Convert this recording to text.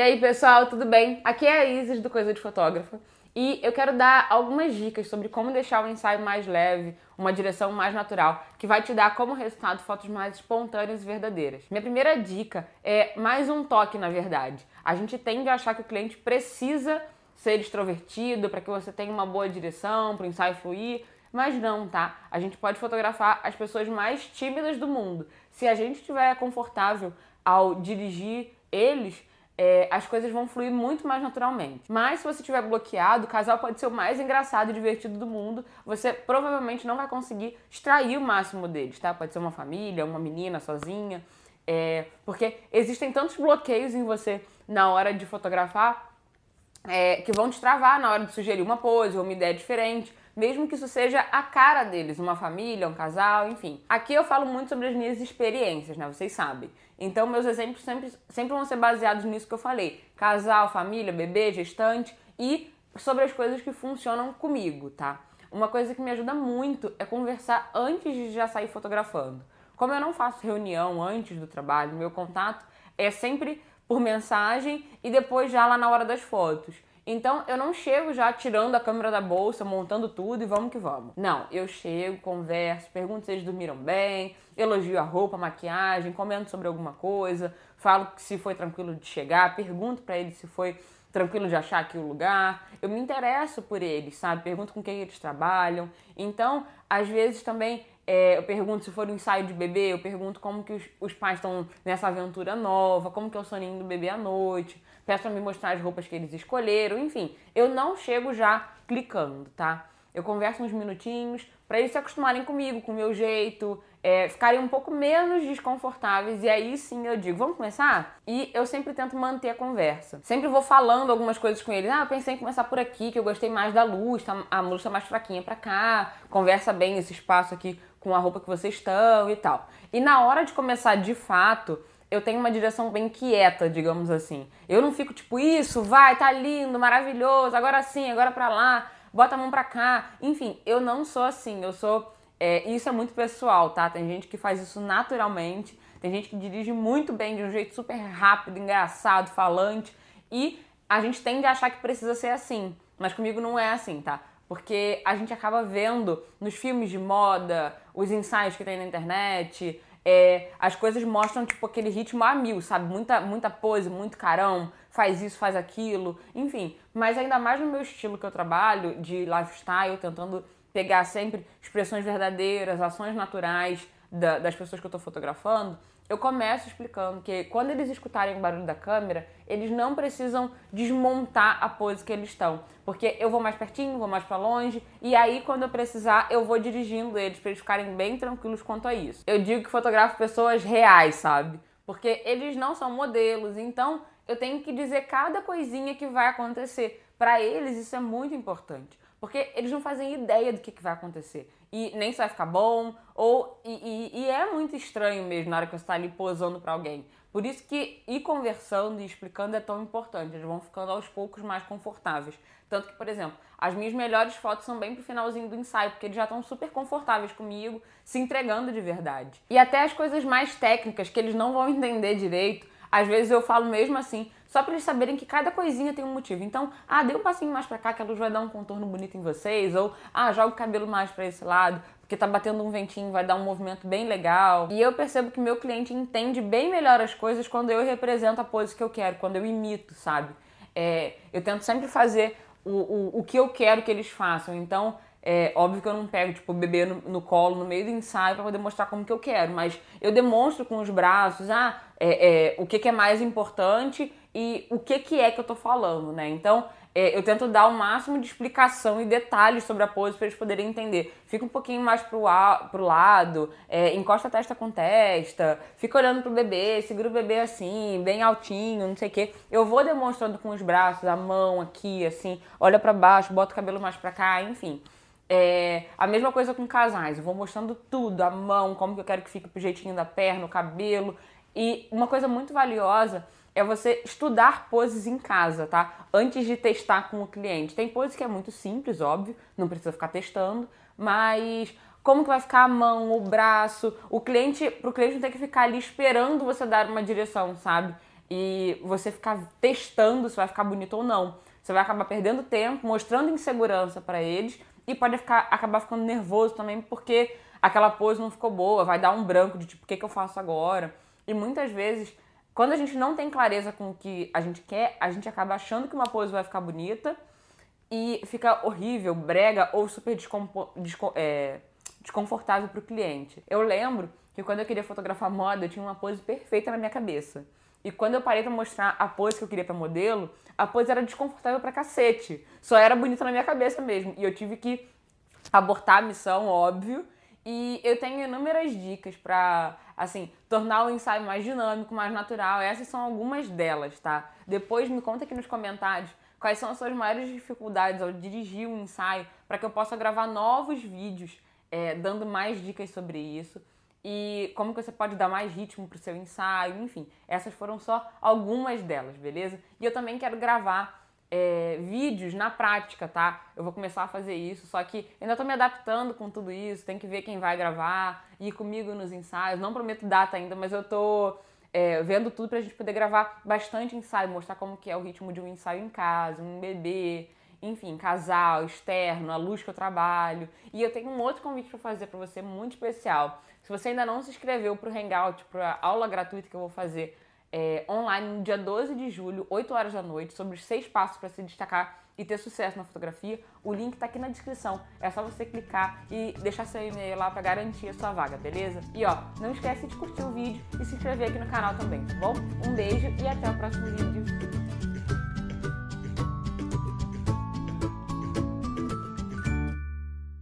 E aí, pessoal, tudo bem? Aqui é a Isis do Coisa de Fotógrafa e eu quero dar algumas dicas sobre como deixar o ensaio mais leve, uma direção mais natural, que vai te dar como resultado fotos mais espontâneas e verdadeiras. Minha primeira dica é mais um toque, na verdade. A gente tende a achar que o cliente precisa ser extrovertido para que você tenha uma boa direção, para o ensaio fluir, mas não, tá? A gente pode fotografar as pessoas mais tímidas do mundo. Se a gente estiver confortável ao dirigir eles, é, as coisas vão fluir muito mais naturalmente. Mas se você estiver bloqueado, o casal pode ser o mais engraçado e divertido do mundo. Você provavelmente não vai conseguir extrair o máximo deles, tá? Pode ser uma família, uma menina sozinha. É, porque existem tantos bloqueios em você na hora de fotografar é, que vão te travar na hora de sugerir uma pose ou uma ideia diferente mesmo que isso seja a cara deles, uma família, um casal, enfim. Aqui eu falo muito sobre as minhas experiências, né? Vocês sabem. Então, meus exemplos sempre, sempre vão ser baseados nisso que eu falei: casal, família, bebê, gestante e sobre as coisas que funcionam comigo, tá? Uma coisa que me ajuda muito é conversar antes de já sair fotografando. Como eu não faço reunião antes do trabalho, meu contato é sempre por mensagem e depois já lá na hora das fotos. Então eu não chego já tirando a câmera da bolsa, montando tudo e vamos que vamos. Não, eu chego, converso, pergunto se eles dormiram bem, elogio a roupa, a maquiagem, comento sobre alguma coisa, falo se foi tranquilo de chegar, pergunto para eles se foi tranquilo de achar aqui o lugar. Eu me interesso por eles, sabe? Pergunto com quem eles trabalham. Então, às vezes também é, eu pergunto se for um ensaio de bebê, eu pergunto como que os, os pais estão nessa aventura nova, como que é o soninho do bebê à noite peço para me mostrar as roupas que eles escolheram, enfim. Eu não chego já clicando, tá? Eu converso uns minutinhos para eles se acostumarem comigo, com o meu jeito, é, ficarem um pouco menos desconfortáveis e aí sim eu digo, vamos começar? E eu sempre tento manter a conversa. Sempre vou falando algumas coisas com eles. Ah, eu pensei em começar por aqui, que eu gostei mais da luz, tá, a luz tá mais fraquinha para cá, conversa bem esse espaço aqui com a roupa que vocês estão e tal. E na hora de começar de fato, eu tenho uma direção bem quieta, digamos assim. Eu não fico tipo, isso, vai, tá lindo, maravilhoso, agora sim, agora pra lá, bota a mão pra cá. Enfim, eu não sou assim, eu sou. É, isso é muito pessoal, tá? Tem gente que faz isso naturalmente, tem gente que dirige muito bem, de um jeito super rápido, engraçado, falante, e a gente tende a achar que precisa ser assim. Mas comigo não é assim, tá? Porque a gente acaba vendo nos filmes de moda, os ensaios que tem na internet, é, as coisas mostram, tipo, aquele ritmo a mil, sabe? Muita, muita pose, muito carão, faz isso, faz aquilo, enfim. Mas ainda mais no meu estilo que eu trabalho, de lifestyle, tentando pegar sempre expressões verdadeiras, ações naturais da, das pessoas que eu estou fotografando, eu começo explicando que quando eles escutarem o barulho da câmera, eles não precisam desmontar a pose que eles estão, porque eu vou mais pertinho, vou mais para longe, e aí quando eu precisar, eu vou dirigindo eles para eles ficarem bem tranquilos quanto a isso. Eu digo que fotografo pessoas reais, sabe? Porque eles não são modelos, então eu tenho que dizer cada coisinha que vai acontecer. Para eles isso é muito importante. Porque eles não fazem ideia do que, que vai acontecer. E nem vai ficar bom, ou. E, e, e é muito estranho mesmo na hora que você está ali posando para alguém. Por isso que ir conversando e explicando é tão importante. Eles vão ficando aos poucos mais confortáveis. Tanto que, por exemplo, as minhas melhores fotos são bem pro finalzinho do ensaio, porque eles já estão super confortáveis comigo, se entregando de verdade. E até as coisas mais técnicas que eles não vão entender direito, às vezes eu falo mesmo assim, só para eles saberem que cada coisinha tem um motivo. Então, ah, dê um passinho mais para cá que a luz vai dar um contorno bonito em vocês, ou ah, joga o cabelo mais para esse lado, porque tá batendo um ventinho, vai dar um movimento bem legal. E eu percebo que meu cliente entende bem melhor as coisas quando eu represento a pose que eu quero, quando eu imito, sabe? É, eu tento sempre fazer o, o, o que eu quero que eles façam. Então, é óbvio que eu não pego, tipo, o bebê no, no colo no meio do ensaio para poder mostrar como que eu quero, mas eu demonstro com os braços, ah, é, é, o que, que é mais importante e o que, que é que eu tô falando, né? Então, é, eu tento dar o máximo de explicação e detalhes sobre a pose para eles poderem entender. Fica um pouquinho mais pro, a, pro lado, é, encosta a testa com testa, fica olhando pro bebê, segura o bebê assim, bem altinho, não sei o quê. Eu vou demonstrando com os braços, a mão aqui, assim, olha para baixo, bota o cabelo mais para cá, enfim. É, a mesma coisa com casais, eu vou mostrando tudo, a mão, como que eu quero que fique pro jeitinho da perna, o cabelo. E uma coisa muito valiosa é você estudar poses em casa, tá? Antes de testar com o cliente. Tem poses que é muito simples, óbvio, não precisa ficar testando, mas como que vai ficar a mão, o braço, o cliente, pro cliente não ter que ficar ali esperando você dar uma direção, sabe? e você ficar testando se vai ficar bonito ou não. Você vai acabar perdendo tempo, mostrando insegurança para eles e pode ficar, acabar ficando nervoso também porque aquela pose não ficou boa, vai dar um branco de tipo, o que, que eu faço agora? E muitas vezes, quando a gente não tem clareza com o que a gente quer, a gente acaba achando que uma pose vai ficar bonita e fica horrível, brega ou super descompo, desco, é, desconfortável para o cliente. Eu lembro que quando eu queria fotografar moda, eu tinha uma pose perfeita na minha cabeça. E quando eu parei para mostrar a pose que eu queria para modelo, a pose era desconfortável pra cacete. Só era bonita na minha cabeça mesmo. E eu tive que abortar a missão, óbvio. E eu tenho inúmeras dicas para, assim, tornar o ensaio mais dinâmico, mais natural. Essas são algumas delas, tá? Depois me conta aqui nos comentários quais são as suas maiores dificuldades ao dirigir o um ensaio para que eu possa gravar novos vídeos é, dando mais dicas sobre isso e como que você pode dar mais ritmo para o seu ensaio, enfim. Essas foram só algumas delas, beleza? E eu também quero gravar é, vídeos na prática, tá? Eu vou começar a fazer isso, só que ainda tô me adaptando com tudo isso, tem que ver quem vai gravar, ir comigo nos ensaios. Não prometo data ainda, mas eu tô é, vendo tudo pra gente poder gravar bastante ensaio, mostrar como que é o ritmo de um ensaio em casa, um bebê, enfim, casal, externo, a luz que eu trabalho. E eu tenho um outro convite para fazer para você muito especial. Se você ainda não se inscreveu para o Hangout, para a aula gratuita que eu vou fazer é, online no dia 12 de julho, 8 horas da noite, sobre os seis passos para se destacar e ter sucesso na fotografia, o link está aqui na descrição. É só você clicar e deixar seu e-mail lá para garantir a sua vaga, beleza? E ó, não esquece de curtir o vídeo e se inscrever aqui no canal também, tá bom? Um beijo e até o próximo vídeo.